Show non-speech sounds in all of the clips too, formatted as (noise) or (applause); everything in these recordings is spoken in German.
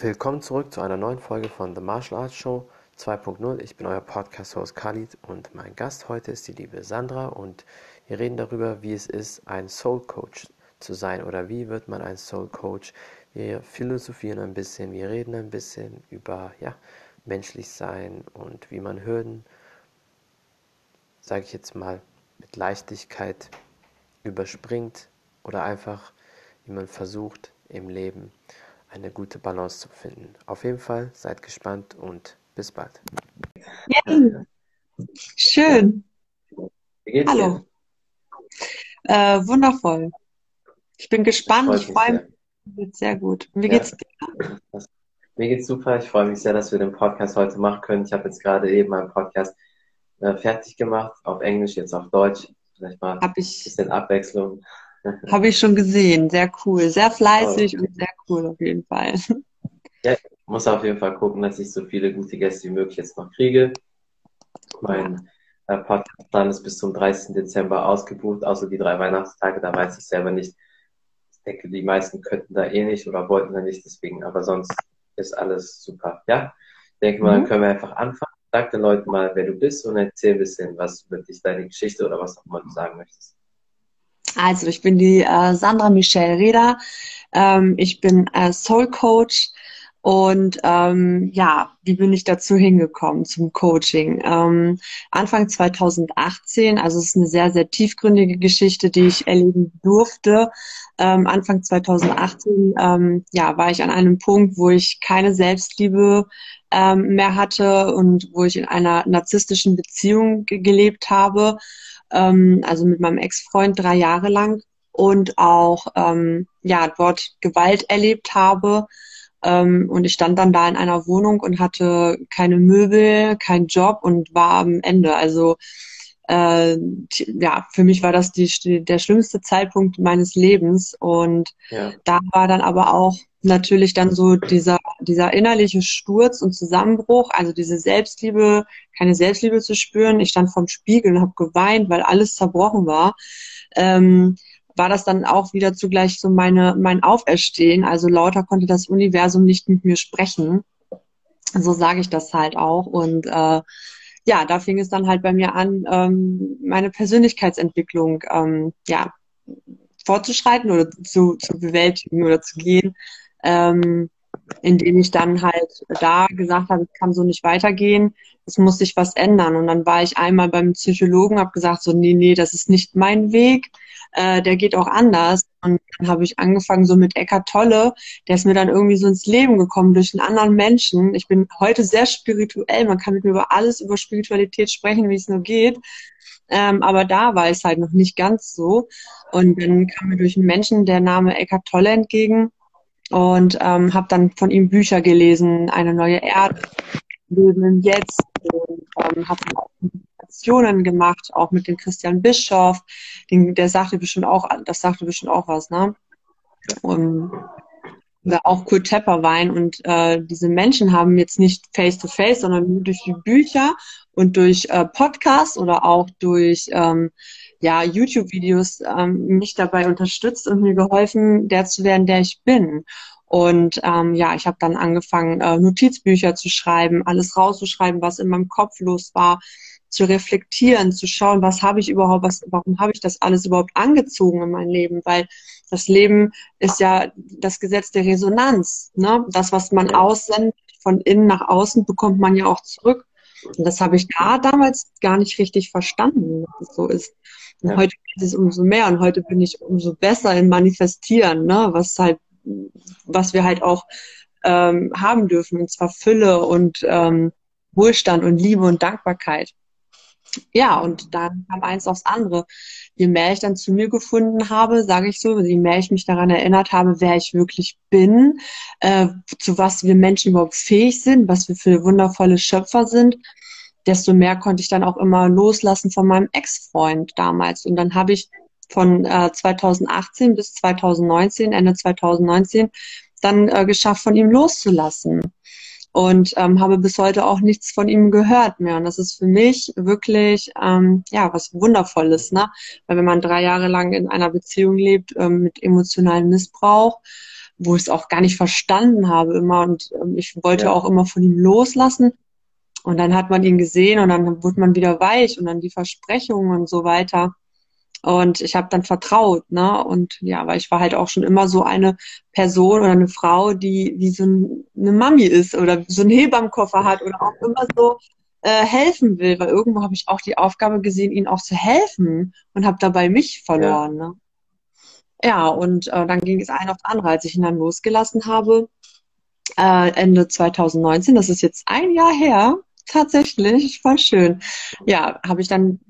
Willkommen zurück zu einer neuen Folge von The Martial Arts Show 2.0. Ich bin euer Podcast-Host Khalid und mein Gast heute ist die liebe Sandra und wir reden darüber, wie es ist, ein Soul Coach zu sein oder wie wird man ein Soul Coach. Wir philosophieren ein bisschen, wir reden ein bisschen über ja, menschlich sein und wie man Hürden, sage ich jetzt mal, mit Leichtigkeit überspringt oder einfach, wie man versucht im Leben eine gute Balance zu finden. Auf jeden Fall seid gespannt und bis bald. Ja. Schön. Wie geht's Hallo. Äh, wundervoll. Ich bin gespannt. Ich freue sehr. mich. Wird sehr gut. Wie Ja. geht's dir? Mir geht's super. Ich freue mich sehr, dass wir den Podcast heute machen können. Ich habe jetzt gerade eben meinen Podcast äh, fertig gemacht, auf Englisch, jetzt auf Deutsch. Vielleicht mal ein Habe ich, bisschen Abwechslung. Hab ich schon gesehen. Sehr cool. Sehr fleißig Oh. und sehr cool auf jeden Fall. Ja, ich muss auf jeden Fall gucken, dass ich so viele gute Gäste wie möglich jetzt noch kriege. Mein äh, Podcastplan ist bis zum 30. Dezember ausgebucht, außer die drei Weihnachtstage. Da weiß ich selber nicht. Ich denke, die meisten könnten da eh nicht oder wollten da nicht, deswegen. Aber sonst ist alles super. Ja, ich denke mal, dann Mhm. können wir einfach anfangen. Sag den Leuten mal, wer du bist und erzähl ein bisschen was über dich, deine Geschichte oder was auch immer du sagen möchtest. Also, ich bin die äh, Sandra Michelle Reda. Ähm, ich bin äh, Soul Coach und ähm, ja, wie bin ich dazu hingekommen zum Coaching? Ähm, Anfang 2018, also es ist eine sehr, sehr tiefgründige Geschichte, die ich erleben durfte. Ähm, Anfang 2018 ähm, ja, war ich an einem Punkt, wo ich keine Selbstliebe ähm, mehr hatte und wo ich in einer narzisstischen Beziehung ge gelebt habe ähm, also mit meinem Ex-Freund drei Jahre lang und auch ähm, ja dort Gewalt erlebt habe. Ähm, und ich stand dann da in einer Wohnung und hatte keine Möbel, keinen Job und war am Ende. Also äh, ja, für mich war das die, der schlimmste Zeitpunkt meines Lebens. Und Ja, da war dann aber auch natürlich dann so dieser, dieser innerliche Sturz und Zusammenbruch, also diese Selbstliebe, keine Selbstliebe zu spüren. Ich stand vorm Spiegel und habe geweint, weil alles zerbrochen war. Ähm, war das dann auch wieder zugleich so meine, mein Auferstehen. Also lauter konnte das Universum nicht mit mir sprechen. So sage ich das halt auch. Und äh, ja, da fing es dann halt bei mir an, ähm, meine Persönlichkeitsentwicklung ähm, ja, fortzuschreiten oder zu, zu bewältigen oder zu gehen, ähm, indem ich dann halt da gesagt habe, es kann so nicht weitergehen, es muss sich was ändern. Und dann war ich einmal beim Psychologen, habe gesagt, so, nee, nee, das ist nicht mein Weg, äh, der geht auch anders. Und dann habe ich angefangen so mit Eckart Tolle, der ist mir dann irgendwie so ins Leben gekommen durch einen anderen Menschen. Ich bin heute sehr spirituell, man kann mit mir über alles, über Spiritualität sprechen, wie es nur geht. Ähm, aber da war es halt noch nicht ganz so. Und dann kam mir durch einen Menschen der Name Eckart Tolle entgegen und ähm, habe dann von ihm Bücher gelesen, eine neue Erde, Leben im Jetzt und ähm, habe auch Meditationen gemacht, auch mit dem Christian Bischoff, den, der sagte bestimmt auch, das sagte bestimmt auch was, ne? Und oder auch Kurt Tepperwein und äh, diese Menschen haben jetzt nicht face to face, sondern nur durch die Bücher und durch äh, Podcasts oder auch durch ähm, ja, YouTube-Videos ähm, mich dabei unterstützt und mir geholfen, der zu werden, der ich bin. Und ähm, ja, ich habe dann angefangen, äh, Notizbücher zu schreiben, alles rauszuschreiben, was in meinem Kopf los war, zu reflektieren, zu schauen, was habe ich überhaupt, was, warum habe ich das alles überhaupt angezogen in mein Leben? Weil das Leben ist ja das Gesetz der Resonanz. Ne? Das, was man aussendet, von innen nach außen, bekommt man ja auch zurück. Und das habe ich da damals gar nicht richtig verstanden, dass es so ist. Und Ja. heute geht es umso mehr und heute bin ich umso besser im Manifestieren, ne? was halt, was wir halt auch ähm, haben dürfen, und zwar Fülle und ähm, Wohlstand und Liebe und Dankbarkeit. Ja, und dann kam eins aufs andere. Je mehr ich dann zu mir gefunden habe, sage ich so, je mehr ich mich daran erinnert habe, wer ich wirklich bin, äh, zu was wir Menschen überhaupt fähig sind, was wir für wundervolle Schöpfer sind, desto mehr konnte ich dann auch immer loslassen von meinem Ex-Freund damals. Und dann habe ich von äh, 2018 bis 2019, Ende 2019, dann äh, geschafft, von ihm loszulassen und ähm, habe bis heute auch nichts von ihm gehört mehr. Und das ist für mich wirklich ähm, ja was Wundervolles, ne? Weil wenn man drei Jahre lang in einer Beziehung lebt ähm, mit emotionalem Missbrauch, wo ich es auch gar nicht verstanden habe immer und ähm, ich wollte ja. auch immer von ihm loslassen. Und dann hat man ihn gesehen und dann wurde man wieder weich und dann die Versprechungen und so weiter. Und ich habe dann vertraut, ne? Und ja, weil ich war halt auch schon immer so eine Person oder eine Frau, die wie so eine Mami ist oder so einen Hebammenkoffer hat oder auch immer so äh, helfen will, weil irgendwo habe ich auch die Aufgabe gesehen, ihnen auch zu helfen und habe dabei mich verloren. Ja, ne? ja und äh, dann ging es ein aufs andere, als ich ihn dann losgelassen habe. Äh, Ende 2019, das ist jetzt ein Jahr her, tatsächlich, voll schön. Ja, habe ich dann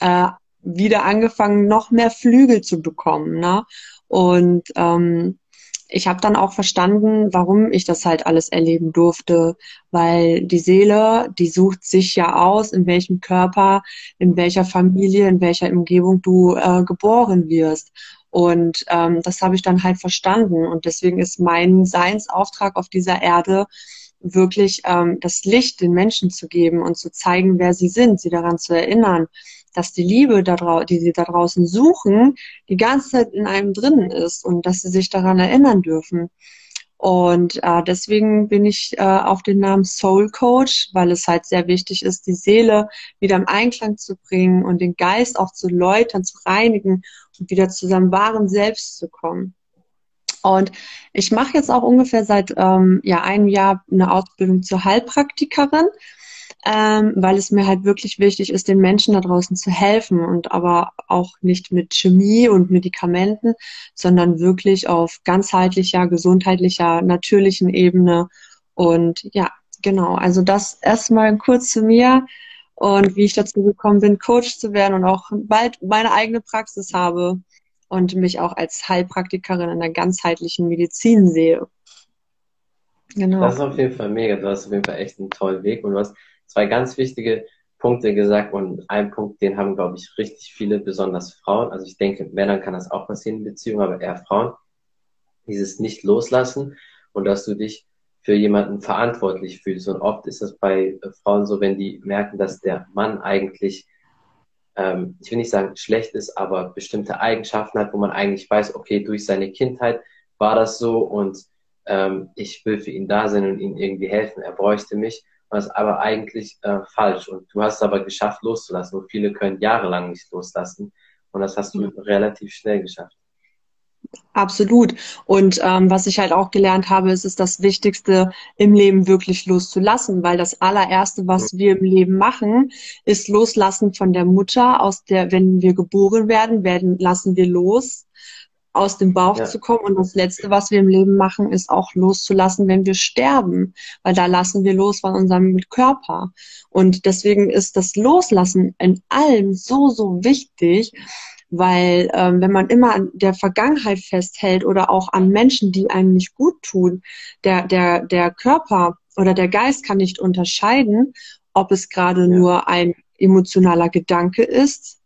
äh, wieder angefangen, noch mehr Flügel zu bekommen. Ne? Und ähm, ich habe dann auch verstanden, warum ich das halt alles erleben durfte, weil die Seele, die sucht sich ja aus, in welchem Körper, in welcher Familie, in welcher Umgebung du äh, geboren wirst. Und ähm, das habe ich dann halt verstanden. Und deswegen ist mein Seinsauftrag auf dieser Erde wirklich ähm, das Licht den Menschen zu geben und zu zeigen, wer sie sind, sie daran zu erinnern, dass die Liebe, die sie da draußen suchen, die ganze Zeit in einem drinnen ist und dass sie sich daran erinnern dürfen. Und äh, deswegen bin ich äh, auf den Namen Soul Coach, weil es halt sehr wichtig ist, die Seele wieder im Einklang zu bringen und den Geist auch zu läutern, zu reinigen und wieder zu seinem wahren Selbst zu kommen. Und ich mache jetzt auch ungefähr seit ähm, ja, einem Jahr eine Ausbildung zur Heilpraktikerin ähm, weil es mir halt wirklich wichtig ist, den Menschen da draußen zu helfen und aber auch nicht mit Chemie und Medikamenten, sondern wirklich auf ganzheitlicher, gesundheitlicher, natürlichen Ebene. Und ja, genau, also das erstmal kurz zu mir und wie ich dazu gekommen bin, Coach zu werden und auch bald meine eigene Praxis habe und mich auch als Heilpraktikerin in der ganzheitlichen Medizin sehe. Genau. Das ist auf jeden Fall mega. Du hast auf jeden Fall echt einen tollen Weg und hast zwei ganz wichtige Punkte gesagt und ein Punkt, den haben, glaube ich, richtig viele, besonders Frauen. Also ich denke, Männern kann das auch passieren in Beziehungen, aber eher Frauen. Dieses nicht loslassen und dass du dich für jemanden verantwortlich fühlst. Und oft ist das bei Frauen so, wenn die merken, dass der Mann eigentlich, ähm, ich will nicht sagen schlecht ist, aber bestimmte Eigenschaften hat, wo man eigentlich weiß, okay, durch seine Kindheit war das so und ähm, ich will für ihn da sein und ihm irgendwie helfen. Er bräuchte mich was aber eigentlich äh, falsch. Und du hast es aber geschafft, loszulassen. Und viele können jahrelang nicht loslassen. Und das hast du mhm. relativ schnell geschafft. Absolut. Und ähm, was ich halt auch gelernt habe, ist es das Wichtigste im Leben wirklich loszulassen, weil das allererste, was wir im Leben machen, ist loslassen von der Mutter, aus der, wenn wir geboren werden, werden lassen wir los aus dem Bauch ja. zu kommen. Und das Letzte, was wir im Leben machen, ist auch loszulassen, wenn wir sterben, weil da lassen wir los von unserem Körper. Und deswegen ist das Loslassen in allem so, so wichtig, weil ähm, wenn man immer an der Vergangenheit festhält oder auch an Menschen, die einem nicht gut tun, der, der, der Körper oder der Geist kann nicht unterscheiden, ob es gerade ja. nur ein emotionaler Gedanke ist,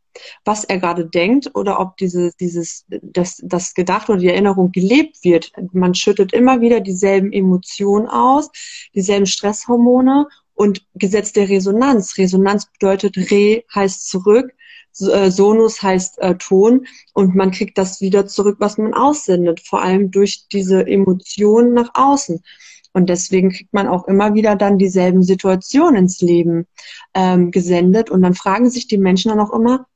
was er gerade denkt oder ob diese, dieses, das, das Gedacht oder die Erinnerung gelebt wird. Man schüttet immer wieder dieselben Emotionen aus, dieselben Stresshormone und Gesetz der Resonanz. Resonanz bedeutet Re heißt zurück, äh, Sonus heißt äh, Ton und man kriegt das wieder zurück, was man aussendet, vor allem durch diese Emotionen nach außen. Und deswegen kriegt man auch immer wieder dann dieselben Situationen ins Leben ähm, gesendet. Und dann fragen sich die Menschen dann auch immer,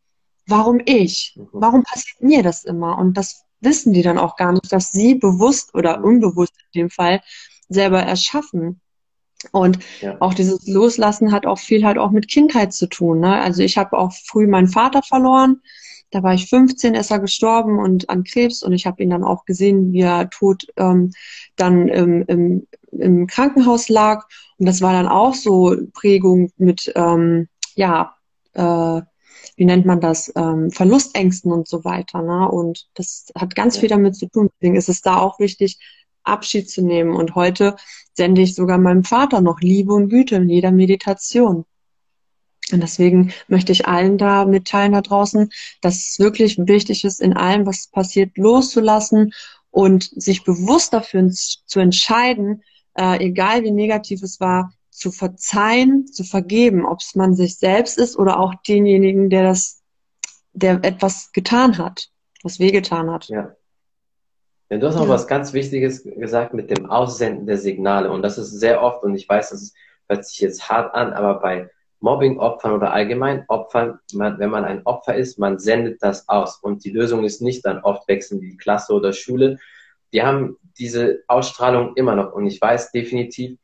warum ich? Mhm. Warum passiert mir das immer? Und das wissen die dann auch gar nicht, dass sie bewusst oder unbewusst in dem Fall selber erschaffen. Und ja. auch dieses Loslassen hat auch viel halt auch mit Kindheit zu tun. Ne? Also ich habe auch früh meinen Vater verloren. Da war ich 15, ist er gestorben und an Krebs und ich habe ihn dann auch gesehen, wie er tot ähm, dann im, im, im Krankenhaus lag. Und das war dann auch so Prägung mit, ähm, ja, äh, wie nennt man das, ähm, Verlustängsten und so weiter. Ne? Und das hat ganz ja. viel damit zu tun. Deswegen ist es da auch wichtig, Abschied zu nehmen. Und heute sende ich sogar meinem Vater noch Liebe und Güte in jeder Meditation. Und deswegen möchte ich allen da mitteilen da draußen, dass es wirklich wichtig ist, in allem, was passiert, loszulassen und sich bewusst dafür zu entscheiden, äh, egal wie negativ es war, zu verzeihen, zu vergeben, ob es man sich selbst ist oder auch denjenigen, der das, der etwas getan hat, was wehgetan hat. Ja. Ja, du hast auch ja. was ganz Wichtiges gesagt mit dem Aussenden der Signale. Und das ist sehr oft, und ich weiß, das hört sich jetzt hart an, aber bei Mobbing-Opfern oder allgemein Opfern, man, wenn man ein Opfer ist, man sendet das aus. Und die Lösung ist nicht dann oft wechseln die Klasse oder Schule. Die haben diese Ausstrahlung immer noch. Und ich weiß definitiv,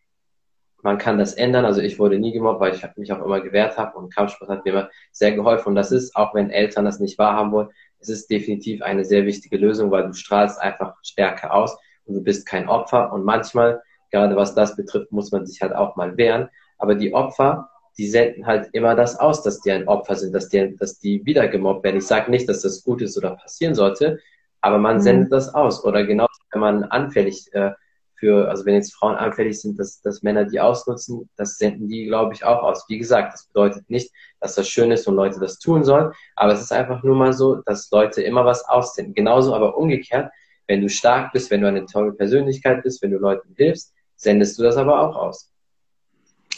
man kann das ändern. Also ich wurde nie gemobbt, weil ich mich auch immer gewehrt habe und Kampfsport hat mir immer sehr geholfen. Und das ist, auch wenn Eltern das nicht wahrhaben wollen, es ist definitiv eine sehr wichtige Lösung, weil du strahlst einfach Stärke aus und du bist kein Opfer. Und manchmal, gerade was das betrifft, muss man sich halt auch mal wehren. Aber die Opfer, die senden halt immer das aus, dass die ein Opfer sind, dass die, dass die wieder gemobbt werden. Ich sage nicht, dass das gut ist oder passieren sollte, aber man mhm. sendet das aus. Oder genauso, wenn man anfällig äh, für, also wenn jetzt Frauen anfällig sind, dass, dass Männer die ausnutzen, das senden die, glaube ich, auch aus. Wie gesagt, das bedeutet nicht, dass das schön ist und Leute das tun sollen, aber es ist einfach nur mal so, dass Leute immer was aussenden. Genauso aber umgekehrt, wenn du stark bist, wenn du eine tolle Persönlichkeit bist, wenn du Leuten hilfst, sendest du das aber auch aus.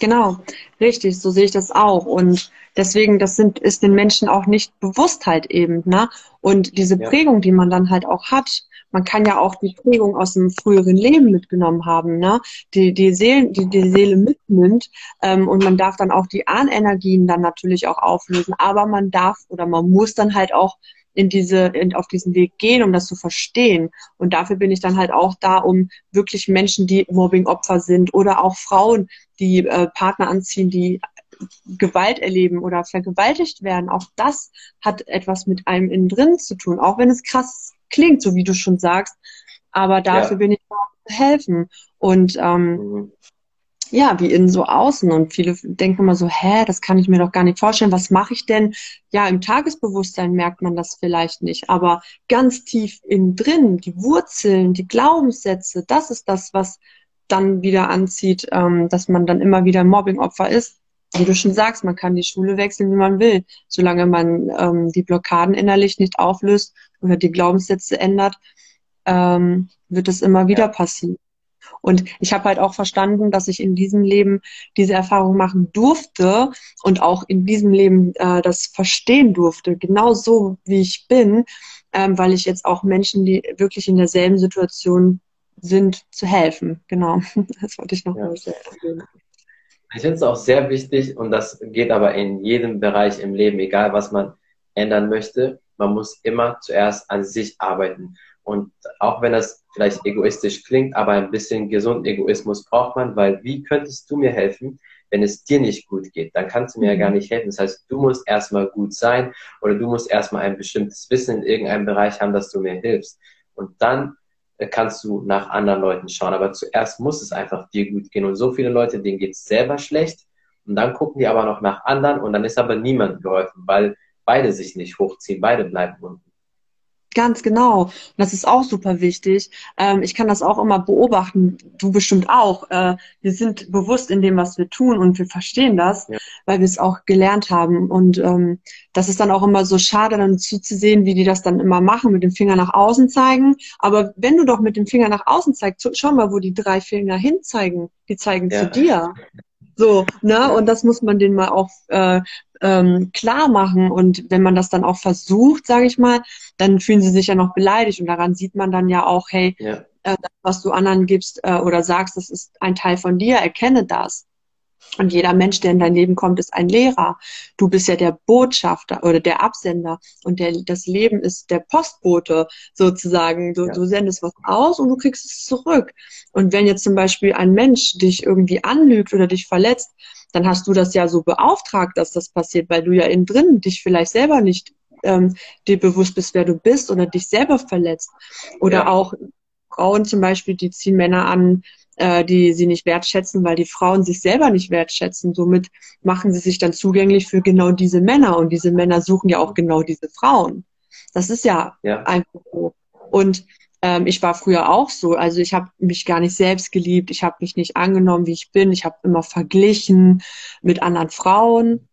Genau, richtig, so sehe ich das auch. Und deswegen, das sind, ist den Menschen auch nicht bewusst halt eben, ne? Und diese Prägung, die man dann halt auch hat, man kann ja auch die Prägung aus dem früheren Leben mitgenommen haben, ne? die, die, Seelen, die die Seele mitnimmt ähm, und man darf dann auch die Ahnenergien dann natürlich auch auflösen, aber man darf oder man muss dann halt auch in diese, in, auf diesen Weg gehen, um das zu verstehen. Und dafür bin ich dann halt auch da, um wirklich Menschen, die Mobbing-Opfer sind oder auch Frauen, die äh, Partner anziehen, die Gewalt erleben oder vergewaltigt werden. Auch das hat etwas mit einem innen drin zu tun, auch wenn es krass klingt, so wie du schon sagst. Aber dafür ja. bin ich da zu helfen. Und ähm, mhm. Ja, wie innen so außen. Und viele denken immer so, hä, das kann ich mir doch gar nicht vorstellen. Was mache ich denn? Ja, im Tagesbewusstsein merkt man das vielleicht nicht. Aber ganz tief innen drin, die Wurzeln, die Glaubenssätze, das ist das, was dann wieder anzieht, ähm, dass man dann immer wieder Mobbingopfer ist. Wie du schon sagst, man kann die Schule wechseln, wie man will. Solange man ähm, die Blockaden innerlich nicht auflöst oder die Glaubenssätze ändert, ähm, wird es immer wieder passieren. Und ich habe halt auch verstanden, dass ich in diesem Leben diese Erfahrung machen durfte und auch in diesem Leben äh, das verstehen durfte, genau so wie ich bin, ähm, weil ich jetzt auch Menschen, die wirklich in derselben Situation sind, zu helfen. Genau, (laughs) das wollte ich noch ja. mal erwähnen. Ich finde es auch sehr wichtig und das geht aber in jedem Bereich im Leben, egal was man ändern möchte, man muss immer zuerst an sich arbeiten. Und auch wenn das vielleicht egoistisch klingt, aber ein bisschen gesunden Egoismus braucht man, weil wie könntest du mir helfen, wenn es dir nicht gut geht? Dann kannst du mir ja gar mhm. nicht helfen. Das heißt, du musst erstmal gut sein oder du musst erstmal ein bestimmtes Wissen in irgendeinem Bereich haben, dass du mir hilfst. Und dann äh, kannst du nach anderen Leuten schauen. Aber zuerst muss es einfach dir gut gehen. Und so viele Leute, denen geht es selber schlecht. Und dann gucken die aber noch nach anderen und dann ist aber niemand geholfen, weil beide sich nicht hochziehen, beide bleiben unten. Ganz genau. Und das ist auch super wichtig. Ähm, ich kann das auch immer beobachten. Du bestimmt auch. Äh, wir sind bewusst in dem, was wir tun und wir verstehen das, ja. weil wir es auch gelernt haben. Und ähm, das ist dann auch immer so schade, dann zuzusehen, wie die das dann immer machen, mit dem Finger nach außen zeigen. Aber wenn du doch mit dem Finger nach außen zeigst, schau mal, wo die drei Finger hinzeigen. Die zeigen ja. zu dir. So, ne? Und das muss man denen mal auch äh, ähm, klar machen. Und wenn man das dann auch versucht, sage ich mal, dann fühlen sie sich ja noch beleidigt. Und daran sieht man dann ja auch, hey, ja. äh, das, was du anderen gibst äh, oder sagst, das ist ein Teil von dir, erkenne das. Und jeder Mensch, der in dein Leben kommt, ist ein Lehrer. Du bist ja der Botschafter oder der Absender. Und der, das Leben ist der Postbote sozusagen. Du, ja. du sendest was aus und du kriegst es zurück. Und wenn jetzt zum Beispiel ein Mensch dich irgendwie anlügt oder dich verletzt, dann hast du das ja so beauftragt, dass das passiert, weil du ja innen drin dich vielleicht selber nicht ähm, dir bewusst bist, wer du bist oder dich selber verletzt. Oder ja. auch Frauen zum Beispiel, die ziehen Männer an, äh, die sie nicht wertschätzen, weil die Frauen sich selber nicht wertschätzen. Somit machen sie sich dann zugänglich für genau diese Männer und diese Männer suchen ja auch genau diese Frauen. Das ist ja, ja. einfach so. Und ähm, ich war früher auch so. Also ich habe mich gar nicht selbst geliebt. Ich habe mich nicht angenommen, wie ich bin. Ich habe immer verglichen mit anderen Frauen.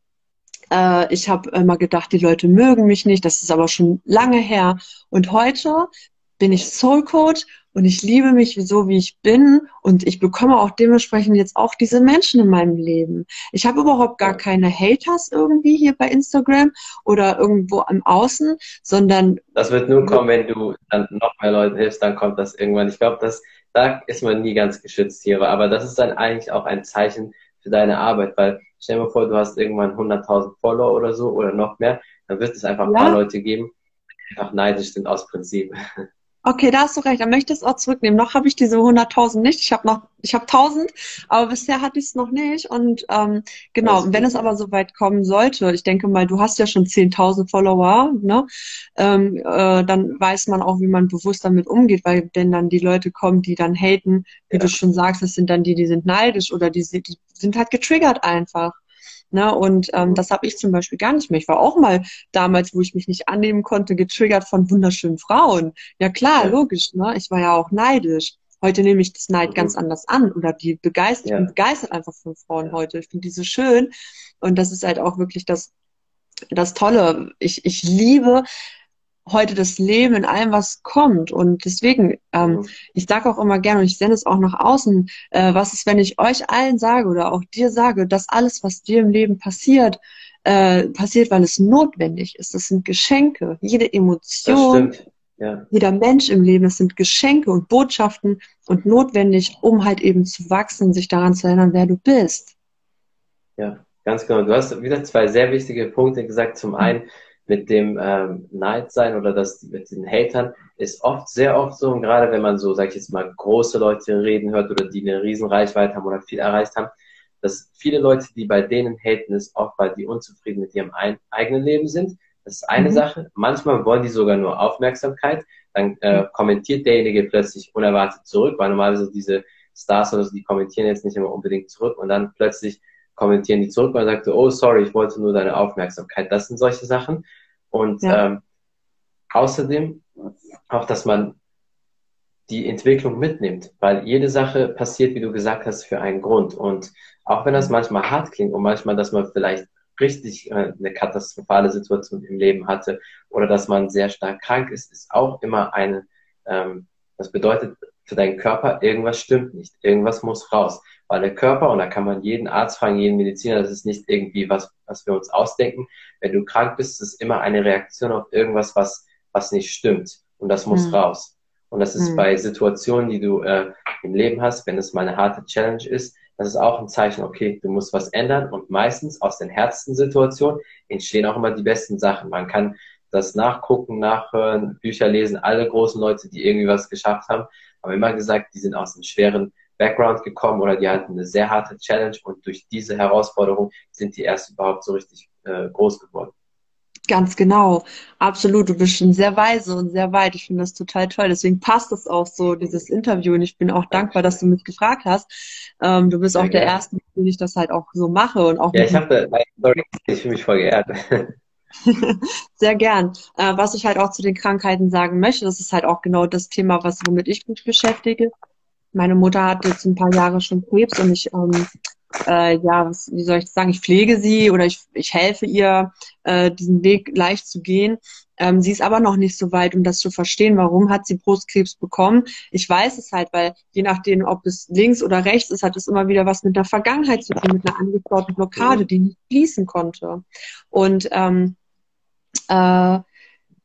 Äh, ich habe immer gedacht, die Leute mögen mich nicht. Das ist aber schon lange her. Und heute bin ich Soul Coach und ich liebe mich so, wie ich bin und ich bekomme auch dementsprechend jetzt auch diese Menschen in meinem Leben. Ich habe überhaupt gar keine Haters irgendwie hier bei Instagram oder irgendwo im Außen, sondern... Das wird nur kommen, wenn du dann noch mehr Leuten hilfst, dann kommt das irgendwann. Ich glaube, dass da ist man nie ganz geschützt hier, aber das ist dann eigentlich auch ein Zeichen für deine Arbeit, weil stell dir mal vor, du hast irgendwann 100.000 Follower oder so oder noch mehr, dann wird es einfach ein ja. paar Leute geben, die einfach neidisch sind aus Prinzip. (laughs) Okay, da hast du recht. Dann möchte ich es auch zurücknehmen. Noch habe ich diese 100.000 nicht. Ich habe noch, ich habe 1.000, aber bisher hatte ich es noch nicht. Und ähm, genau, wenn es aber so weit kommen sollte, ich denke mal, du hast ja schon 10.000 Follower, ne? Ähm, äh, dann weiß man auch, wie man bewusst damit umgeht, weil denn dann die Leute kommen, die dann haten, wie ja. du schon sagst, das sind dann die, die sind neidisch oder die, die sind halt getriggert einfach. Ne? Und ähm, mhm. das habe ich zum Beispiel gar nicht mehr. Ich war auch mal damals, wo ich mich nicht annehmen konnte, getriggert von wunderschönen Frauen. Ja klar, logisch. Ne? Ich war ja auch neidisch. Heute nehme ich das Neid mhm. ganz anders an oder die begeistert, ja. ich bin begeistert einfach von Frauen heute. Ich finde die so schön und das ist halt auch wirklich das, das Tolle. Ich, ich liebe heute das Leben in allem, was kommt. Und deswegen, ähm, mhm. ich sage auch immer gerne und ich sende es auch nach außen, äh, was ist, wenn ich euch allen sage oder auch dir sage, dass alles, was dir im Leben passiert, äh, passiert, weil es notwendig ist. Das sind Geschenke. Jede Emotion, ja. jeder Mensch im Leben, das sind Geschenke und Botschaften und notwendig, um halt eben zu wachsen, sich daran zu erinnern, wer du bist. Ja, ganz genau. Du hast wieder zwei sehr wichtige Punkte gesagt. Zum einen, mit dem ähm, Neid sein oder das mit den Hatern ist oft, sehr oft so, und gerade wenn man so, sag ich jetzt mal, große Leute reden hört oder die eine riesen Reichweite haben oder viel erreicht haben, dass viele Leute, die bei denen haten, ist oft, weil die unzufrieden mit ihrem ein, eigenen Leben sind. Das ist eine mhm. Sache. Manchmal wollen die sogar nur Aufmerksamkeit. Dann äh, kommentiert derjenige plötzlich unerwartet zurück, weil normalerweise diese Stars oder so, die kommentieren jetzt nicht immer unbedingt zurück und dann plötzlich kommentieren die zurück und sagte, oh sorry, ich wollte nur deine Aufmerksamkeit. Das sind solche Sachen. Und ja. ähm, außerdem auch, dass man die Entwicklung mitnimmt, weil jede Sache passiert, wie du gesagt hast, für einen Grund. Und auch wenn das manchmal hart klingt und manchmal, dass man vielleicht richtig äh, eine katastrophale Situation im Leben hatte oder dass man sehr stark krank ist, ist auch immer eine, ähm, das bedeutet für deinen Körper, irgendwas stimmt nicht, irgendwas muss raus. Weil der Körper, und da kann man jeden Arzt fragen, jeden Mediziner, das ist nicht irgendwie was, was wir uns ausdenken. Wenn du krank bist, ist es immer eine Reaktion auf irgendwas, was, was nicht stimmt. Und das muss mhm. raus. Und das ist mhm. bei Situationen, die du äh, im Leben hast, wenn es mal eine harte Challenge ist, das ist auch ein Zeichen, okay, du musst was ändern. Und meistens aus den härtesten Situationen entstehen auch immer die besten Sachen. Man kann das nachgucken, nachhören, Bücher lesen. Alle großen Leute, die irgendwie was geschafft haben, haben immer gesagt, die sind aus einem schweren Background gekommen oder die hatten eine sehr harte Challenge und durch diese Herausforderung sind die erst überhaupt so richtig äh, groß geworden. Ganz genau, absolut. Du bist schon sehr weise und sehr weit. Ich finde das total toll. Deswegen passt es auch so, dieses Interview. Und ich bin auch dankbar, dass du mich gefragt hast. Ähm, du bist sehr auch der Erste, mit dem ich das halt auch so mache. Und auch ja, ich habe, sorry, ich fühle mich voll geehrt. (laughs) (laughs) Sehr gern. Äh, was ich halt auch zu den Krankheiten sagen möchte, das ist halt auch genau das Thema, was womit ich mich beschäftige. Meine Mutter hat jetzt ein paar Jahre schon Krebs und ich, ähm, äh, ja, was, wie soll ich sagen, ich pflege sie oder ich, ich helfe ihr, äh, diesen Weg leicht zu gehen. Ähm, sie ist aber noch nicht so weit, um das zu verstehen, warum hat sie Brustkrebs bekommen. Ich weiß es halt, weil je nachdem, ob es links oder rechts ist, hat es immer wieder was mit der Vergangenheit zu tun, mit einer angestauten Blockade, die nicht fließen konnte. Und ähm, äh,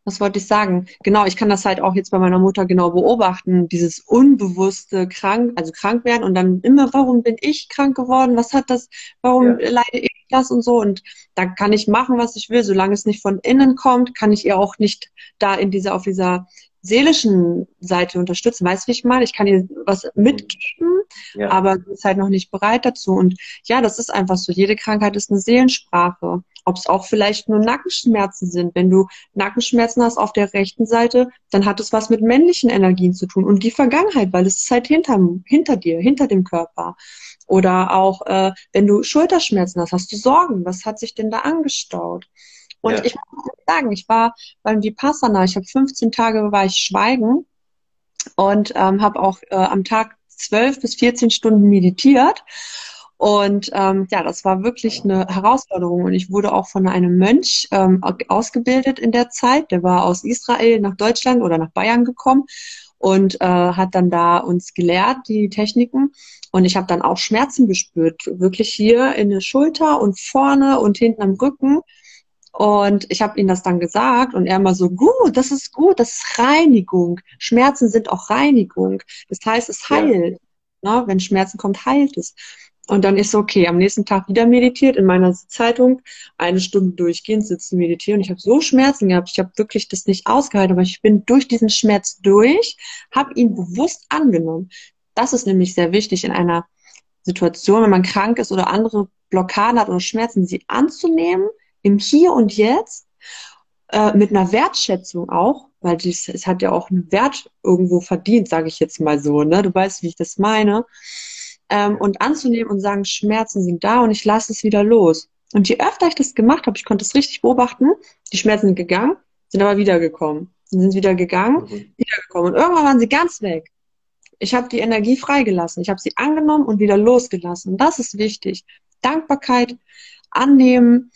was wollte ich sagen? Genau, ich kann das halt auch jetzt bei meiner Mutter genau beobachten, dieses unbewusste krank, also krank werden und dann immer, warum bin ich krank geworden? Was hat das, warum ja. leide ich das und so? Und da kann ich machen, was ich will, solange es nicht von innen kommt, kann ich ihr auch nicht da in dieser, auf dieser seelischen Seite unterstützen. Weißt du, wie ich meine? Ich kann ihr was mitgeben, ja. aber sie ist halt noch nicht bereit dazu. Und ja, das ist einfach so. Jede Krankheit ist eine Seelensprache ob es auch vielleicht nur Nackenschmerzen sind. Wenn du Nackenschmerzen hast auf der rechten Seite, dann hat es was mit männlichen Energien zu tun und die Vergangenheit, weil es ist halt hinter, hinter dir, hinter dem Körper. Oder auch, äh, wenn du Schulterschmerzen hast, hast du Sorgen. Was hat sich denn da angestaut? Und ja. ich muss sagen, ich war beim Vipassana, ich habe 15 Tage war ich schweigen und ähm, habe auch äh, am Tag 12 bis 14 Stunden meditiert. Und ähm, ja, das war wirklich eine Herausforderung. Und ich wurde auch von einem Mönch ähm, ausgebildet in der Zeit. Der war aus Israel nach Deutschland oder nach Bayern gekommen. und äh, hat dann da uns gelehrt, die Techniken. Und ich habe dann auch Schmerzen gespürt, wirklich hier in der Schulter und vorne und hinten am Rücken. Und ich habe ihm das dann gesagt und er immer so, gut, das ist gut, das ist Reinigung. Schmerzen sind auch Reinigung. Das heißt, es heilt. Ja. Ne? Wenn Schmerzen kommt, heilt es. Und dann ist okay, am nächsten Tag wieder meditiert in meiner Zeitung, eine Stunde durchgehend sitzen, meditieren. Und ich habe so Schmerzen gehabt, ich habe wirklich das nicht ausgehalten, aber ich bin durch diesen Schmerz durch, habe ihn bewusst angenommen. Das ist nämlich sehr wichtig in einer Situation, wenn man krank ist oder andere Blockaden hat oder Schmerzen, sie anzunehmen, im Hier und Jetzt, äh, mit einer Wertschätzung auch, weil dies, es hat ja auch einen Wert irgendwo verdient, sage ich jetzt mal so, ne? Du weißt, wie ich das meine. Ähm, und anzunehmen und sagen, Schmerzen sind da und ich lasse es wieder los. Und je öfter ich das gemacht habe, ich konnte es richtig beobachten, die Schmerzen sind gegangen, sind aber wiedergekommen. Sie sind wieder gegangen, mhm. wiedergekommen. Und irgendwann waren sie ganz weg. Ich habe die Energie freigelassen. Ich habe sie angenommen und wieder losgelassen. Das ist wichtig. Dankbarkeit annehmen,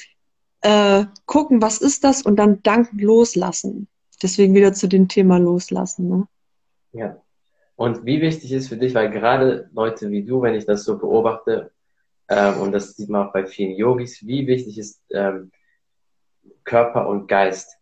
äh, gucken, was ist das und dann dankend loslassen. Deswegen wieder zu dem Thema loslassen. Ne? Ja. Und wie wichtig ist für dich, weil gerade Leute wie du, wenn ich das so beobachte, ähm, und das sieht man auch bei vielen Yogis, wie wichtig ist ähm, Körper und Geist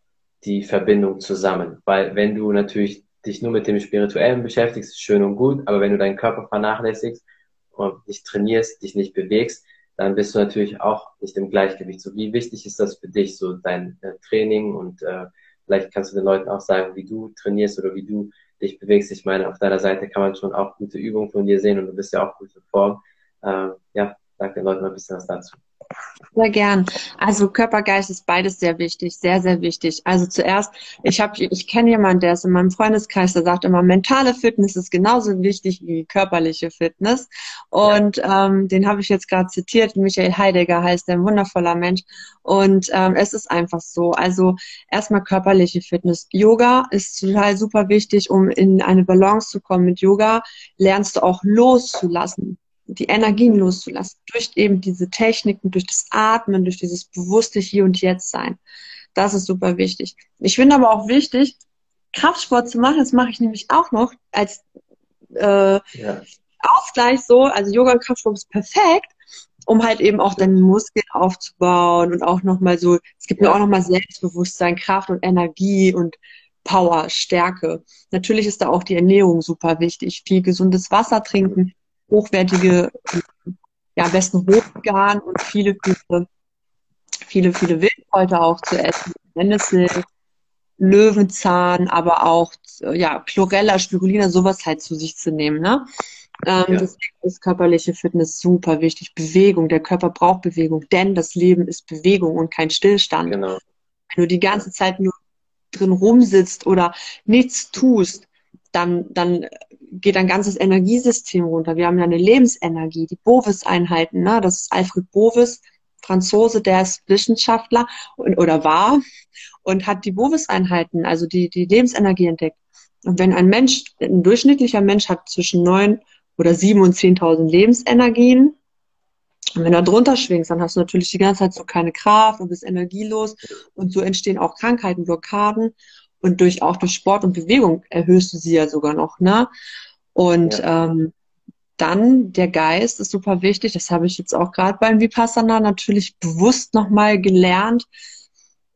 die Verbindung zusammen. Weil wenn du natürlich dich nur mit dem Spirituellen beschäftigst, schön und gut, aber wenn du deinen Körper vernachlässigst und nicht trainierst, dich nicht bewegst, dann bist du natürlich auch nicht im Gleichgewicht. So wie wichtig ist das für dich, so dein äh, Training und äh, vielleicht kannst du den Leuten auch sagen, wie du trainierst oder wie du dich bewegst. Ich meine, auf deiner Seite kann man schon auch gute Übungen von dir sehen und du bist ja auch gut in Form. Äh, ja, sag den Leuten mal ein bisschen was dazu. Sehr gern. Also Körper, Geist ist beides sehr wichtig, sehr, sehr wichtig. Also zuerst, ich habe, ich kenne jemanden, der ist in meinem Freundeskreis, der sagt immer, mentale Fitness ist genauso wichtig wie körperliche Fitness. Und ja. ähm, den habe ich jetzt gerade zitiert. Michael Heidegger heißt der, ein wundervoller Mensch. Und ähm, es ist einfach so. Also erstmal körperliche Fitness. Yoga ist total super wichtig, um in eine Balance zu kommen. Mit Yoga lernst du auch loszulassen die Energien loszulassen, durch eben diese Techniken, durch das Atmen, durch dieses bewusste Hier und Jetzt sein. Das ist super wichtig. Ich finde aber auch wichtig, Kraftsport zu machen. Das mache ich nämlich auch noch als äh, ja. Ausgleich so. Also Yoga und Kraftsport ist perfekt, um halt eben auch deine Muskeln aufzubauen und auch nochmal so, es gibt ja. mir auch nochmal Selbstbewusstsein, Kraft und Energie und Power, Stärke. Natürlich ist da auch die Ernährung super wichtig. Viel gesundes Wasser trinken, hochwertige, ja, am besten Hochgarn und viele, viele, viele, viele Wildkräuter auch zu essen. Brennnessel, Löwenzahn, aber auch, ja, Chlorella, Spirulina, sowas halt zu sich zu nehmen, ne? Ähm, ja. Deswegen ist körperliche Fitness super wichtig. Bewegung, der Körper braucht Bewegung, denn das Leben ist Bewegung und kein Stillstand. Genau. Wenn du die ganze Zeit nur drin rumsitzt oder nichts tust, dann, dann geht ein ganzes Energiesystem runter. Wir haben ja eine Lebensenergie, die Bovis-Einheiten, ne? das ist Alfred Bovis, Franzose, der ist Wissenschaftler und, oder war und hat die Bovis-Einheiten, also die, die Lebensenergie entdeckt. Und wenn ein Mensch, ein durchschnittlicher Mensch hat zwischen neun oder sieben und zehntausend Lebensenergien, und wenn du drunter schwingst, dann hast du natürlich die ganze Zeit so keine Kraft und bist energielos und so entstehen auch Krankheiten, Blockaden und durch auch durch Sport und Bewegung erhöhst du sie ja sogar noch, ne? Und ja. ähm, dann der Geist ist super wichtig. Das habe ich jetzt auch gerade beim Vipassana natürlich bewusst nochmal gelernt.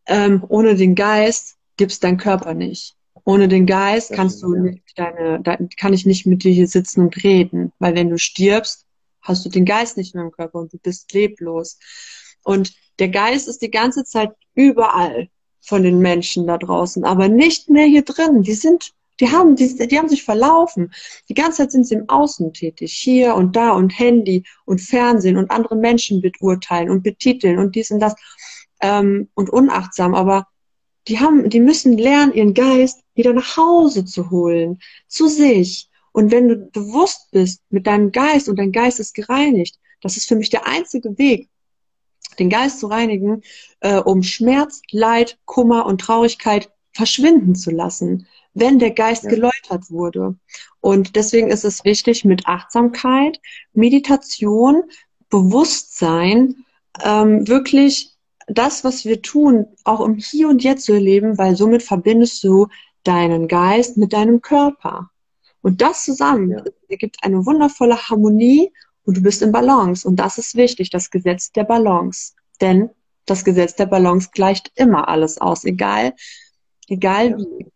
Ähm, ohne den Geist gibt's deinen Körper nicht. Ohne den Geist kannst du nicht deine, da, kann ich nicht mit dir hier sitzen und reden, weil wenn du stirbst, hast du den Geist nicht mehr im Körper und du bist leblos. Und der Geist ist die ganze Zeit überall von den Menschen da draußen, aber nicht mehr hier drin. Die sind, die haben, die, die haben sich verlaufen. Die ganze Zeit sind sie im Außen tätig, hier und da und Handy und Fernsehen und andere Menschen beurteilen und betiteln und dies und das ähm, und unachtsam. Aber die haben, die müssen lernen, ihren Geist wieder nach Hause zu holen, zu sich. Und wenn du bewusst bist mit deinem Geist und dein Geist ist gereinigt, das ist für mich der einzige Weg, den Geist zu reinigen, äh, um Schmerz, Leid, Kummer und Traurigkeit verschwinden zu lassen, wenn der Geist ja. geläutert wurde. Und deswegen ist es wichtig, mit Achtsamkeit, Meditation, Bewusstsein, ähm, wirklich das, was wir tun, auch im Hier und Jetzt zu erleben, weil somit verbindest du deinen Geist mit deinem Körper. Und das zusammen ja. ergibt eine wundervolle Harmonie und du bist in Balance. Und das ist wichtig, das Gesetz der Balance. Denn das Gesetz der Balance gleicht immer alles aus, egal, egal wie.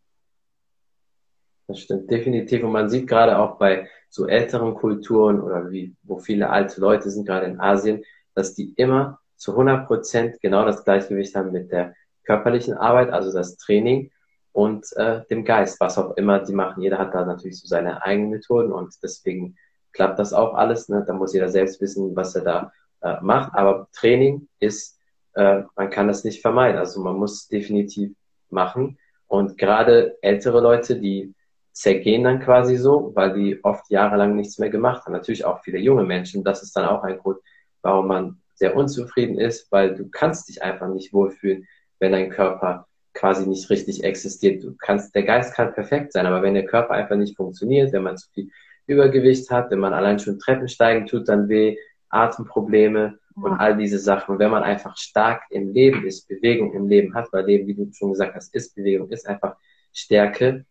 Das stimmt, definitiv. Und man sieht gerade auch bei so älteren Kulturen oder wie, wo viele alte Leute sind, gerade in Asien, dass die immer zu 100 Prozent genau das Gleichgewicht haben mit der körperlichen Arbeit, also das Training und äh, dem Geist, was auch immer die machen. Jeder hat da natürlich so seine eigenen Methoden und deswegen klappt das auch alles. Ne? Da muss jeder selbst wissen, was er da äh, macht. Aber Training ist, äh, man kann das nicht vermeiden. Also man muss definitiv machen. Und gerade ältere Leute, die zergehen dann quasi so, weil die oft jahrelang nichts mehr gemacht haben. Natürlich auch viele junge Menschen. Das ist dann auch ein Grund, warum man sehr unzufrieden ist, weil du kannst dich einfach nicht wohlfühlen, wenn dein Körper quasi nicht richtig existiert. Du kannst, der Geist kann perfekt sein, aber wenn der Körper einfach nicht funktioniert, wenn man zu viel Übergewicht hat, wenn man allein schon Treppen steigen tut, dann weh, Atemprobleme und all diese Sachen. Und wenn man einfach stark im Leben ist, Bewegung im Leben hat, weil Leben, wie du schon gesagt hast, ist Bewegung, ist einfach Stärke,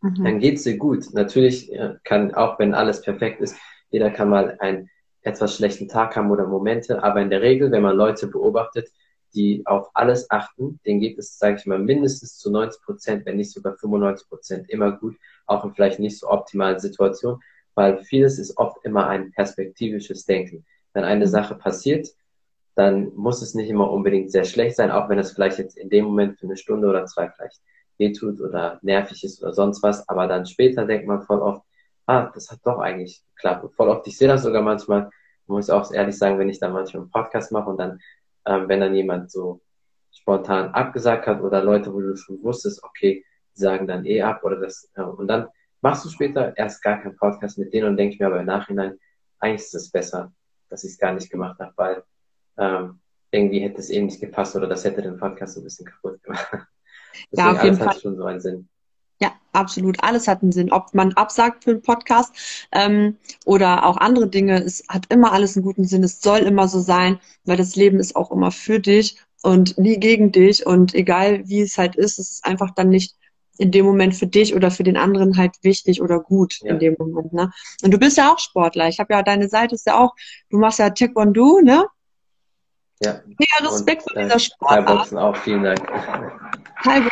mhm. dann geht's dir gut. Natürlich äh, kann, auch wenn alles perfekt ist, jeder kann mal einen etwas schlechten Tag haben oder Momente, aber in der Regel, wenn man Leute beobachtet, die auf alles achten, denen geht es, sage ich mal, mindestens zu 90 Prozent, wenn nicht sogar 95 Prozent immer gut, auch in vielleicht nicht so optimalen Situationen, weil vieles ist oft immer ein perspektivisches Denken. Wenn eine mhm. Sache passiert, dann muss es nicht immer unbedingt sehr schlecht sein, auch wenn es vielleicht jetzt in dem Moment für eine Stunde oder zwei vielleicht wehtut oder nervig ist oder sonst was, aber dann später denkt man voll oft, ah, das hat doch eigentlich geklappt. Und voll oft, ich sehe das sogar manchmal, muss ich auch ehrlich sagen, wenn ich dann manchmal einen Podcast mache und dann, ähm, wenn dann jemand so spontan abgesagt hat oder Leute, wo du schon wusstest, okay, die sagen dann eh ab oder das, ja, und dann machst du später erst gar keinen Podcast mit denen und denkst mir aber im Nachhinein, eigentlich ist es besser, dass ich es gar nicht gemacht habe, weil ähm, irgendwie hätte es eben nicht gepasst oder das hätte den Podcast so ein bisschen kaputt gemacht. (laughs) Deswegen ja, auf jeden Fall. hat schon so einen Sinn. Ja, absolut. Alles hat einen Sinn. Ob man absagt für einen Podcast ähm, oder auch andere Dinge, es hat immer alles einen guten Sinn. Es soll immer so sein, weil das Leben ist auch immer für dich und nie gegen dich. Und egal wie es halt ist, es ist einfach dann nicht in dem Moment für dich oder für den anderen halt wichtig oder gut ja. in dem Moment. Ne? Und du bist ja auch Sportler. Ich habe ja deine Seite ist ja auch, du machst ja Taekwondo, ne? Ja. Mega Respekt und, vor dieser äh, Sportart. Thai-Boxen auch, vielen Dank. Thai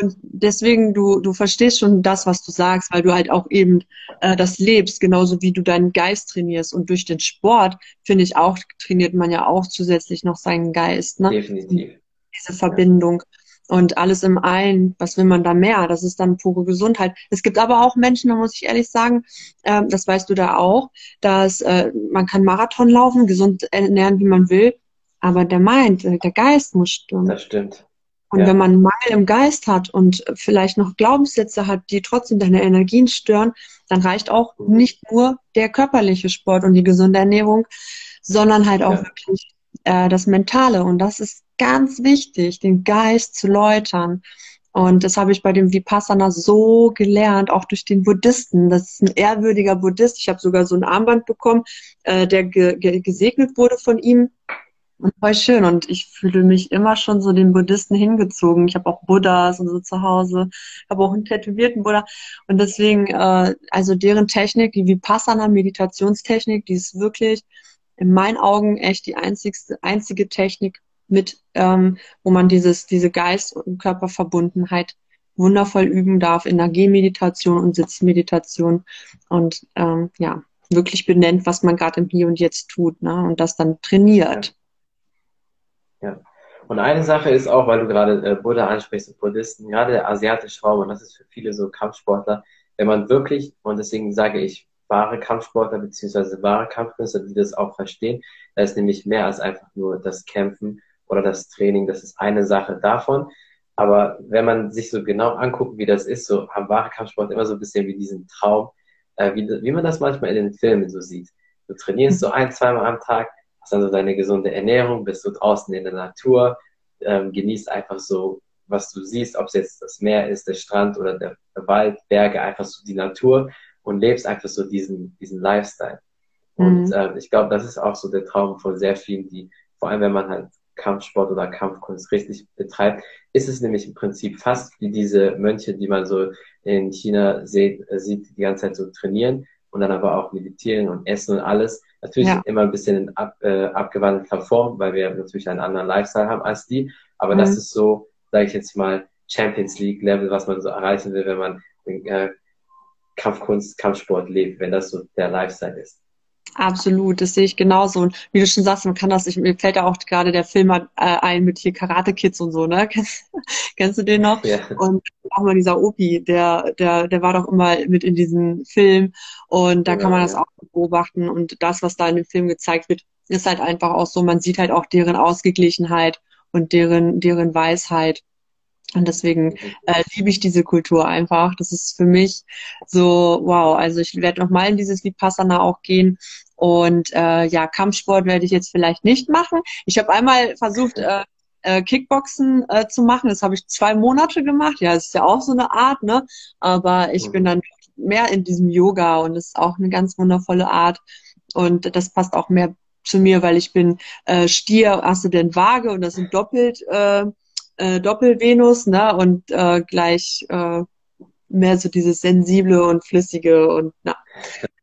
und deswegen, du, du verstehst schon das, was du sagst, weil du halt auch eben äh, das lebst, genauso wie du deinen Geist trainierst. Und durch den Sport, finde ich auch, trainiert man ja auch zusätzlich noch seinen Geist. Ne? Definitiv. Diese Verbindung. Ja und alles im einen, was will man da mehr? Das ist dann pure Gesundheit. Es gibt aber auch Menschen, da muss ich ehrlich sagen, äh, das weißt du da auch, dass äh, man kann Marathon laufen, gesund ernähren, wie man will, aber der Mind, äh, der Geist muss stimmen. Das stimmt. Und ja. wenn man Mangel im Geist hat und vielleicht noch Glaubenssätze hat, die trotzdem deine Energien stören, dann reicht auch mhm. nicht nur der körperliche Sport und die gesunde Ernährung, sondern halt auch ja. wirklich äh, das Mentale. Und das ist ganz wichtig, den Geist zu läutern. Und das habe ich bei dem Vipassana so gelernt, auch durch den Buddhisten. Das ist ein ehrwürdiger Buddhist. Ich habe sogar so ein Armband bekommen, äh, der ge ge gesegnet wurde von ihm. Und voll schön. Und ich fühle mich immer schon so den Buddhisten hingezogen. Ich habe auch Buddhas und so zu Hause. Ich habe auch einen tätowierten Buddha. Und deswegen, äh, also deren Technik, die Vipassana Meditationstechnik, die ist wirklich in meinen Augen echt die einzigste, einzige Technik, mit, ähm, wo man dieses, diese Geist- und Körperverbundenheit wundervoll üben darf in der Gehmeditation und Sitzmeditation und ähm, ja, wirklich benennt, was man gerade im Hier und Jetzt tut ne? und das dann trainiert. Ja. ja. Und eine Sache ist auch, weil du gerade äh, Buddha ansprichst und Buddhisten, gerade der asiatische Raum, und das ist für viele so Kampfsportler, wenn man wirklich, und deswegen sage ich, wahre Kampfsportler beziehungsweise wahre Kampfkünstler, die das auch verstehen, da ist nämlich mehr als einfach nur das Kämpfen oder das Training, das ist eine Sache davon. Aber wenn man sich so genau anguckt, wie das ist, so am wahre Kampfsport immer so ein bisschen wie diesen Traum, äh, wie, wie man das manchmal in den Filmen so sieht. Du trainierst so ein, zweimal am Tag, hast dann so deine gesunde Ernährung, bist so draußen in der Natur, ähm, genießt einfach so, was du siehst, ob es jetzt das Meer ist, der Strand oder der, der Wald, Berge, einfach so die Natur und lebst einfach so diesen, diesen Lifestyle. Und mhm. äh, ich glaube, das ist auch so der Traum von sehr vielen, die, vor allem wenn man halt Kampfsport oder Kampfkunst richtig betreibt, ist es nämlich im Prinzip fast wie diese Mönche, die man so in China sieht, äh, sieht die ganze Zeit so trainieren und dann aber auch meditieren und essen und alles. Natürlich ja. immer ein bisschen in ab, äh, abgewandelter Form, weil wir natürlich einen anderen Lifestyle haben als die. Aber mhm. das ist so, sage ich jetzt mal, Champions League Level, was man so erreichen will, wenn man äh, Kampfkunst, Kampfsport lebt, wenn das so der Lifestyle ist. Absolut, das sehe ich genauso. Und wie du schon sagst, man kann das, ich, mir fällt ja auch gerade der Film äh, ein mit hier Karate Kids und so, ne? (laughs) Kennst, kennst du den noch? Ja. Und auch mal dieser Opi, der, der, der war doch immer mit in diesem Film und da ja, kann man das ja. auch beobachten und das, was da in dem Film gezeigt wird, ist halt einfach auch so, man sieht halt auch deren Ausgeglichenheit und deren, deren Weisheit. Und deswegen äh, liebe ich diese Kultur einfach. Das ist für mich so, wow, also ich werde noch mal in dieses Vipassana auch gehen. Und äh, ja, Kampfsport werde ich jetzt vielleicht nicht machen. Ich habe einmal versucht, äh, äh, Kickboxen äh, zu machen. Das habe ich zwei Monate gemacht. Ja, das ist ja auch so eine Art, ne? Aber ich bin dann mehr in diesem Yoga und das ist auch eine ganz wundervolle Art. Und das passt auch mehr zu mir, weil ich bin äh, Stier, denn Waage und das sind doppelt äh, äh, Doppel-Venus, ne? Und äh, gleich äh, mehr so dieses sensible und flüssige und na,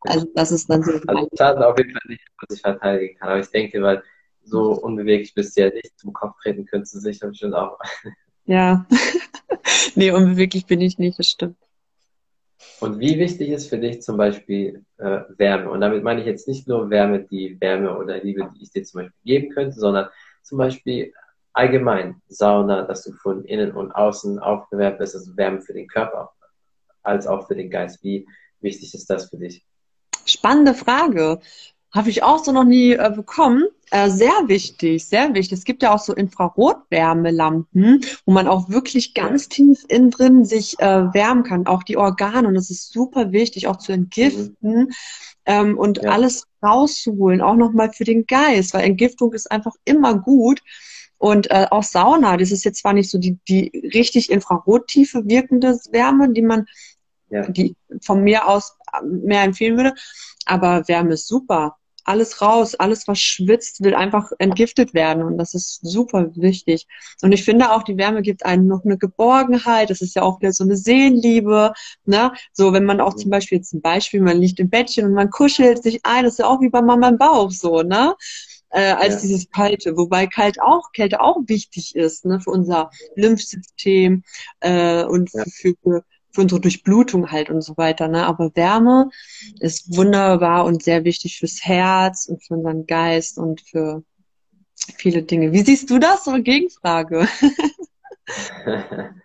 also das ist dann so. Also ich weiß auf jeden Fall nicht, was ich verteidigen kann, aber ich denke, weil so unbeweglich bist du ja nicht zum Kopf treten könntest du sicher bestimmt auch. (laughs) Ja. (laughs) nee, unbeweglich bin ich nicht, das stimmt. Und wie wichtig ist für dich zum Beispiel äh, Wärme? Und damit meine ich jetzt nicht nur Wärme, die Wärme oder Liebe, die ich dir zum Beispiel geben könnte, sondern zum Beispiel allgemein Sauna, dass du von innen und außen aufgewärmt bist, also Wärme für den Körper als auch für den Geist. Wie wichtig ist das für dich? Spannende Frage. Habe ich auch so noch nie äh, bekommen. Äh, sehr wichtig, sehr wichtig. Es gibt ja auch so Infrarotwärmelampen, wo man auch wirklich ganz tief innen drin sich äh, wärmen kann, auch die Organe. Und das ist super wichtig, auch zu entgiften mhm. ähm, und ja. alles rauszuholen, auch nochmal für den Geist, weil Entgiftung ist einfach immer gut. Und äh, auch Sauna, das ist jetzt zwar nicht so die, die richtig infrarottiefe wirkende Wärme, die man ja. die von mir aus mehr empfehlen würde, aber Wärme ist super. Alles raus, alles was schwitzt, will einfach entgiftet werden und das ist super wichtig. Und ich finde auch, die Wärme gibt einem noch eine Geborgenheit. Das ist ja auch wieder so eine Seelenliebe. Ne? So, wenn man auch zum Beispiel jetzt ein Beispiel, man liegt im Bettchen und man kuschelt sich ein, das ist ja auch wie bei Mama im Bauch so, ne? Äh, als ja. dieses Kalte, wobei kalt auch, Kälte auch wichtig ist ne, für unser Lymphsystem äh, und ja. für, für, für unsere Durchblutung halt und so weiter. Ne? Aber Wärme ist wunderbar und sehr wichtig fürs Herz und für unseren Geist und für viele Dinge. Wie siehst du das? So eine Gegenfrage. (laughs)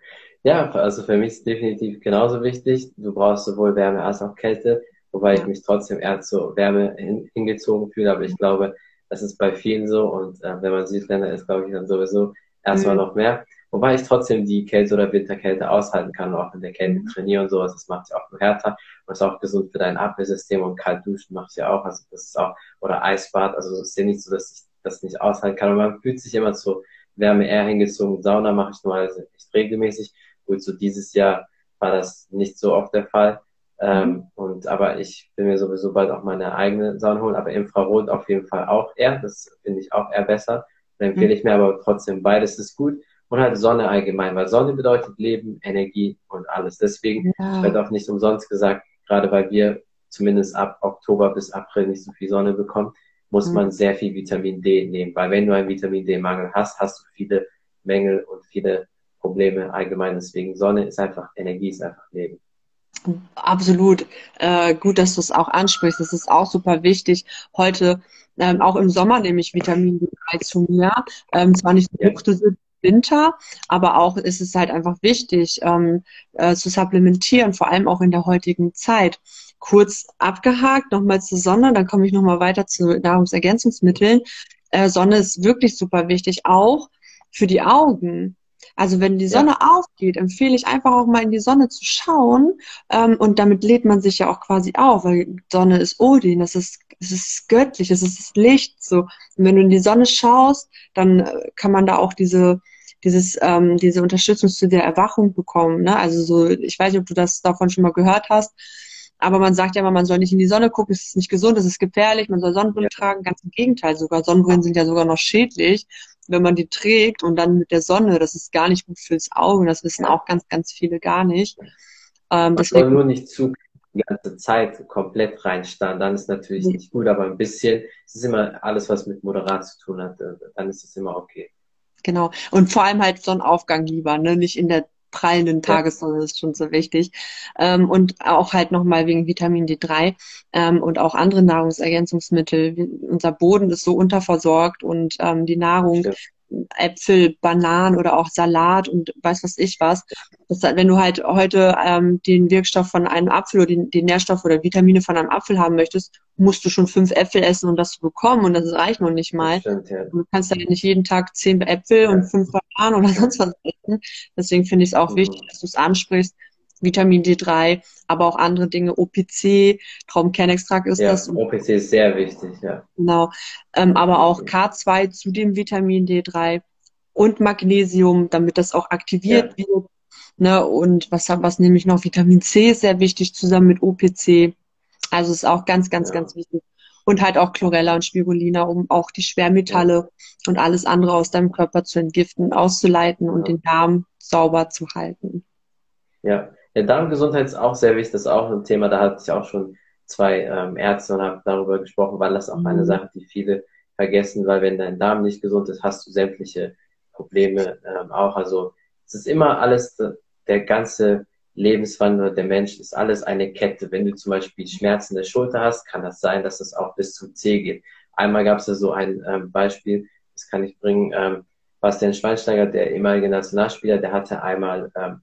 ja, also für mich ist definitiv genauso wichtig. Du brauchst sowohl Wärme als auch Kälte, wobei ich mich trotzdem eher zur Wärme hin, hingezogen fühle. Aber ich glaube, das ist bei vielen so und äh, wenn man Südländer ist, glaube ich, dann sowieso erstmal mhm. noch mehr. Wobei ich trotzdem die Kälte oder Winterkälte aushalten kann, auch in der Kälte mhm. trainiere und sowas. Das macht ja auch nur härter und ist auch gesund für dein Abwehrsystem und kalt duschen macht ja auch. Also das ist auch, oder Eisbad. Also es ist ja nicht so, dass ich das nicht aushalten kann. Und man fühlt sich immer zu Wärme eher hingezogen. Sauna mache ich normalerweise nicht regelmäßig. Gut, so dieses Jahr war das nicht so oft der Fall. Ähm, und aber ich will mir sowieso bald auch meine eigene Sauna holen, aber Infrarot auf jeden Fall auch eher. Das finde ich auch eher besser. Da empfehle mhm. ich mir aber trotzdem beides ist gut. Und halt Sonne allgemein, weil Sonne bedeutet Leben, Energie und alles. Deswegen ja. wird auch nicht umsonst gesagt, gerade weil wir zumindest ab Oktober bis April nicht so viel Sonne bekommen, muss mhm. man sehr viel Vitamin D nehmen. Weil wenn du einen Vitamin D-Mangel hast, hast du viele Mängel und viele Probleme allgemein. Deswegen Sonne ist einfach Energie, ist einfach Leben. Absolut. Äh, gut, dass du es auch ansprichst. Das ist auch super wichtig. Heute, ähm, auch im Sommer nehme ich Vitamin D3 zu mir. Ähm, zwar nicht so hochdosiert Winter, aber auch ist es halt einfach wichtig ähm, äh, zu supplementieren, vor allem auch in der heutigen Zeit. Kurz abgehakt, nochmal zur Sonne, dann komme ich nochmal weiter zu Nahrungsergänzungsmitteln. Äh, Sonne ist wirklich super wichtig, auch für die Augen. Also wenn die Sonne ja. aufgeht, empfehle ich einfach auch mal in die Sonne zu schauen. Ähm, und damit lädt man sich ja auch quasi auf, weil Sonne ist Odin, das ist, es ist göttlich, es ist das Licht. So. Und wenn du in die Sonne schaust, dann äh, kann man da auch diese dieses, ähm, diese Unterstützung zu der Erwachung bekommen. Ne? Also so, ich weiß nicht, ob du das davon schon mal gehört hast, aber man sagt ja immer, man soll nicht in die Sonne gucken, es ist nicht gesund, es ist gefährlich, man soll Sonnenbrille tragen. Ganz im Gegenteil sogar. Sonnenbrillen sind ja sogar noch schädlich. Wenn man die trägt und dann mit der Sonne, das ist gar nicht gut fürs Auge. Das wissen auch ganz, ganz viele gar nicht. Ähm, man soll nur nicht zu die ganze Zeit komplett reinstarren, dann ist natürlich nicht gut, aber ein bisschen, es ist immer alles, was mit moderat zu tun hat, äh, dann ist es immer okay. Genau. Und vor allem halt Sonnenaufgang lieber, ne? Nicht in der prallenden Tagessonne ja. ist schon so wichtig. Ähm, und auch halt nochmal wegen Vitamin D3 ähm, und auch andere Nahrungsergänzungsmittel. Unser Boden ist so unterversorgt und ähm, die Nahrung ja. Äpfel, Bananen oder auch Salat und weiß was ich was. Das, wenn du halt heute ähm, den Wirkstoff von einem Apfel oder den, den Nährstoff oder Vitamine von einem Apfel haben möchtest, musst du schon fünf Äpfel essen, um das zu bekommen und das reicht noch nicht mal. Stimmt, ja. Du kannst ja nicht jeden Tag zehn Äpfel ja. und fünf Bananen oder (laughs) sonst was essen. Deswegen finde ich es auch mhm. wichtig, dass du es ansprichst. Vitamin D3, aber auch andere Dinge, OPC, Traumkernextrakt ist ja, das. OPC ist sehr wichtig, ja. Genau. Ähm, aber auch K2 zu dem Vitamin D3 und Magnesium, damit das auch aktiviert ja. wird. Ne? Und was, was nämlich noch Vitamin C ist sehr wichtig, zusammen mit OPC. Also ist auch ganz, ganz, ja. ganz wichtig. Und halt auch Chlorella und Spirulina, um auch die Schwermetalle und alles andere aus deinem Körper zu entgiften, auszuleiten und den Darm sauber zu halten. Ja, ja, Darmgesundheit ist auch sehr wichtig, das ist auch ein Thema, da hatte ich auch schon zwei ähm, Ärzte und habe darüber gesprochen, weil das auch mhm. eine Sache, die viele vergessen, weil wenn dein Darm nicht gesund ist, hast du sämtliche Probleme ähm, auch. Also es ist immer alles, der ganze Lebenswandel der Mensch ist alles eine Kette. Wenn du zum Beispiel Schmerzen der Schulter hast, kann das sein, dass es auch bis zum Zeh geht. Einmal gab es da so ein ähm, Beispiel, das kann ich bringen, ähm, Bastian Schweinsteiger, der ehemalige Nationalspieler, der hatte einmal ähm,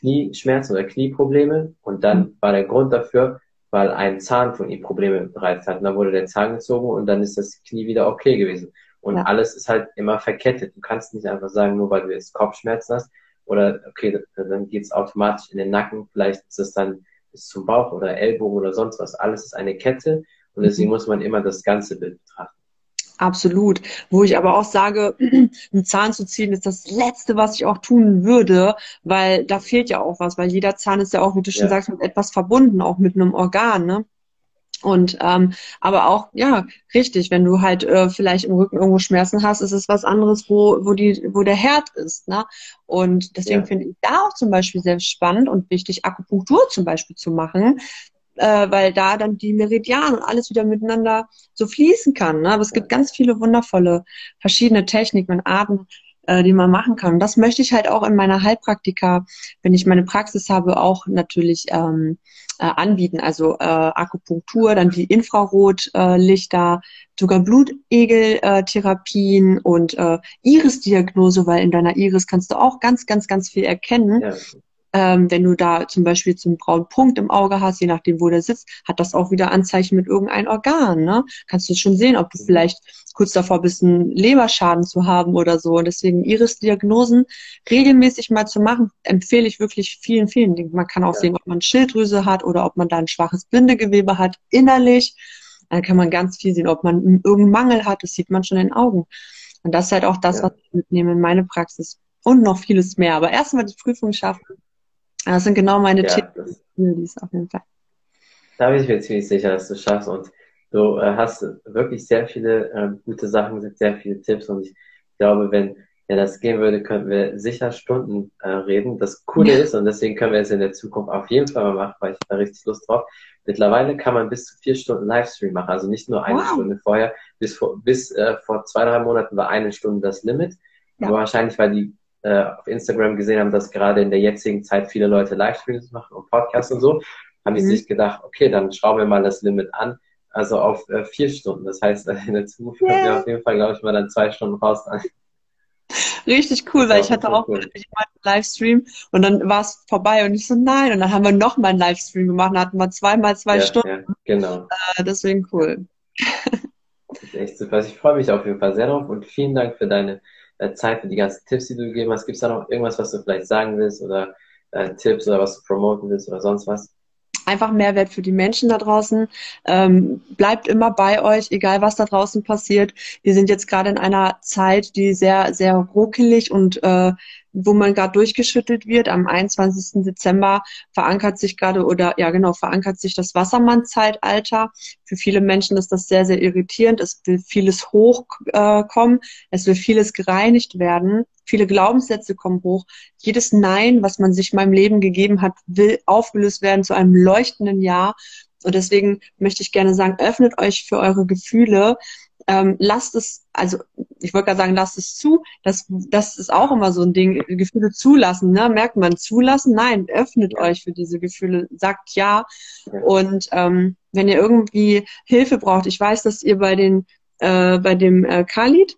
Knieschmerzen oder Knieprobleme und dann mhm. war der Grund dafür, weil ein Zahn von ihm Probleme bereitet hat. Und dann wurde der Zahn gezogen und dann ist das Knie wieder okay gewesen. Und ja. alles ist halt immer verkettet. Du kannst nicht einfach sagen, nur weil du jetzt Kopfschmerzen hast oder okay, dann geht's automatisch in den Nacken, vielleicht ist es dann bis zum Bauch oder Ellbogen oder sonst was. Alles ist eine Kette und deswegen mhm. muss man immer das ganze Bild betrachten. Absolut. Wo ich aber auch sage, (clears throat) einen Zahn zu ziehen ist das Letzte, was ich auch tun würde, weil da fehlt ja auch was, weil jeder Zahn ist ja auch, wie du schon ja. sagst, mit etwas verbunden, auch mit einem Organ, ne? Und ähm, aber auch, ja, richtig, wenn du halt äh, vielleicht im Rücken irgendwo Schmerzen hast, ist es was anderes, wo, wo die, wo der Herd ist. Ne? Und deswegen ja. finde ich da auch zum Beispiel sehr spannend und wichtig, Akupunktur zum Beispiel zu machen, äh, weil da dann die Meridiane und alles wieder miteinander so fließen kann. Ne? Aber es gibt ganz viele wundervolle verschiedene Techniken und Arten, äh, die man machen kann. Und das möchte ich halt auch in meiner Heilpraktika, wenn ich meine Praxis habe, auch natürlich ähm, äh, anbieten. Also äh, Akupunktur, dann die Infrarotlichter, sogar Blutegeltherapien und äh, Iris-Diagnose, weil in deiner Iris kannst du auch ganz, ganz, ganz viel erkennen. Ja. Ähm, wenn du da zum Beispiel zum braunen Punkt im Auge hast, je nachdem, wo der sitzt, hat das auch wieder Anzeichen mit irgendeinem Organ. Ne? Kannst du schon sehen, ob du vielleicht kurz davor bist, einen Leberschaden zu haben oder so. Und deswegen Iris-Diagnosen regelmäßig mal zu machen, empfehle ich wirklich vielen, vielen Dingen. Man kann auch ja. sehen, ob man Schilddrüse hat oder ob man da ein schwaches Bindegewebe hat, innerlich. Dann kann man ganz viel sehen, ob man irgendeinen Mangel hat, das sieht man schon in den Augen. Und das ist halt auch das, ja. was ich mitnehme in meine Praxis. Und noch vieles mehr. Aber erstmal die Prüfung schaffen das sind genau meine ja, Tipps, auf jeden Fall. Da bin ich mir ziemlich sicher, dass du es schaffst und du äh, hast wirklich sehr viele äh, gute Sachen, sehr viele Tipps und ich glaube, wenn ja, das gehen würde, könnten wir sicher Stunden äh, reden. Das Coole ist, und deswegen können wir es in der Zukunft auf jeden Fall mal machen, weil ich da richtig Lust drauf. Mittlerweile kann man bis zu vier Stunden Livestream machen, also nicht nur eine wow. Stunde vorher. Bis vor, bis äh, vor zwei, drei Monaten war eine Stunde das Limit. Ja. Aber wahrscheinlich, weil die äh, auf Instagram gesehen haben, dass gerade in der jetzigen Zeit viele Leute Livestreams machen und Podcasts und so, haben die mhm. sich gedacht, okay, dann schauen wir mal das Limit an, also auf äh, vier Stunden. Das heißt, (laughs) in der Zukunft yeah. wir auf jeden Fall, glaube ich, mal dann zwei Stunden raus. Richtig cool, weil ich hatte auch cool. einen Livestream und dann war es vorbei und ich so, nein. Und dann haben wir noch mal einen Livestream gemacht und hatten wir zweimal zwei ja, Stunden. Ja, genau. Äh, deswegen cool. Das ist echt super. Also ich freue mich auf jeden Fall sehr drauf und vielen Dank für deine Zeit für die ganzen Tipps, die du gegeben hast. Gibt es da noch irgendwas, was du vielleicht sagen willst oder äh, Tipps oder was du promoten willst oder sonst was? Einfach Mehrwert für die Menschen da draußen. Ähm, bleibt immer bei euch, egal was da draußen passiert. Wir sind jetzt gerade in einer Zeit, die sehr, sehr ruckelig und äh, wo man gerade durchgeschüttelt wird. Am 21. Dezember verankert sich gerade oder ja genau, verankert sich das Wassermann-Zeitalter. Für viele Menschen ist das sehr, sehr irritierend. Es will vieles hochkommen, äh, es will vieles gereinigt werden. Viele Glaubenssätze kommen hoch. Jedes Nein, was man sich in meinem Leben gegeben hat, will aufgelöst werden zu einem leuchtenden Ja. Und deswegen möchte ich gerne sagen, öffnet euch für eure Gefühle. Ähm, lasst es, also ich wollte gerade sagen, lasst es zu. Das, das ist auch immer so ein Ding, Gefühle zulassen. Ne? Merkt man zulassen? Nein, öffnet euch für diese Gefühle, sagt ja. Und ähm, wenn ihr irgendwie Hilfe braucht, ich weiß, dass ihr bei den äh, bei dem äh, Khalid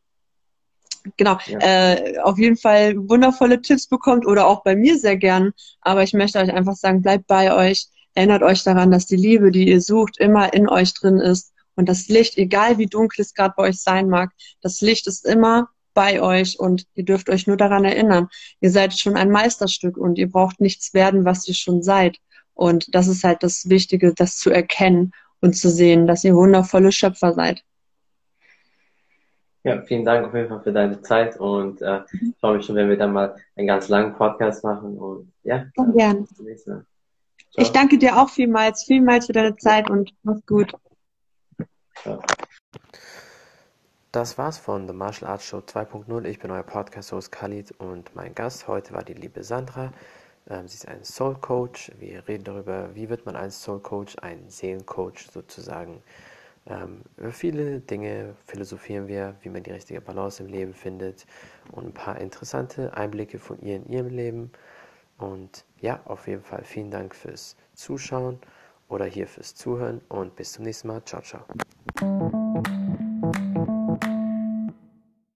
genau, ja. äh, auf jeden Fall wundervolle Tipps bekommt oder auch bei mir sehr gern. Aber ich möchte euch einfach sagen, bleibt bei euch, erinnert euch daran, dass die Liebe, die ihr sucht, immer in euch drin ist. Und das Licht, egal wie dunkel es gerade bei euch sein mag, das Licht ist immer bei euch und ihr dürft euch nur daran erinnern. Ihr seid schon ein Meisterstück und ihr braucht nichts werden, was ihr schon seid. Und das ist halt das Wichtige, das zu erkennen und zu sehen, dass ihr wundervolle Schöpfer seid. Ja, vielen Dank auf jeden Fall für deine Zeit und äh, ich freue mich schon, wenn wir dann mal einen ganz langen Podcast machen und ja. Sehr gern. Ich danke dir auch vielmals, vielmals für deine Zeit und mach's gut. Das war's von The Martial Arts Show 2.0. Ich bin euer Podcast-Host Khalid und mein Gast heute war die liebe Sandra. Ähm, sie ist ein Soul Coach. Wir reden darüber, wie wird man ein Soul Coach, ein Seelencoach sozusagen. Ähm, über viele Dinge philosophieren wir, wie man die richtige Balance im Leben findet und ein paar interessante Einblicke von ihr in ihrem Leben. Und ja, auf jeden Fall vielen Dank fürs Zuschauen oder hier fürs Zuhören und bis zum nächsten Mal. Ciao, ciao. Thank you.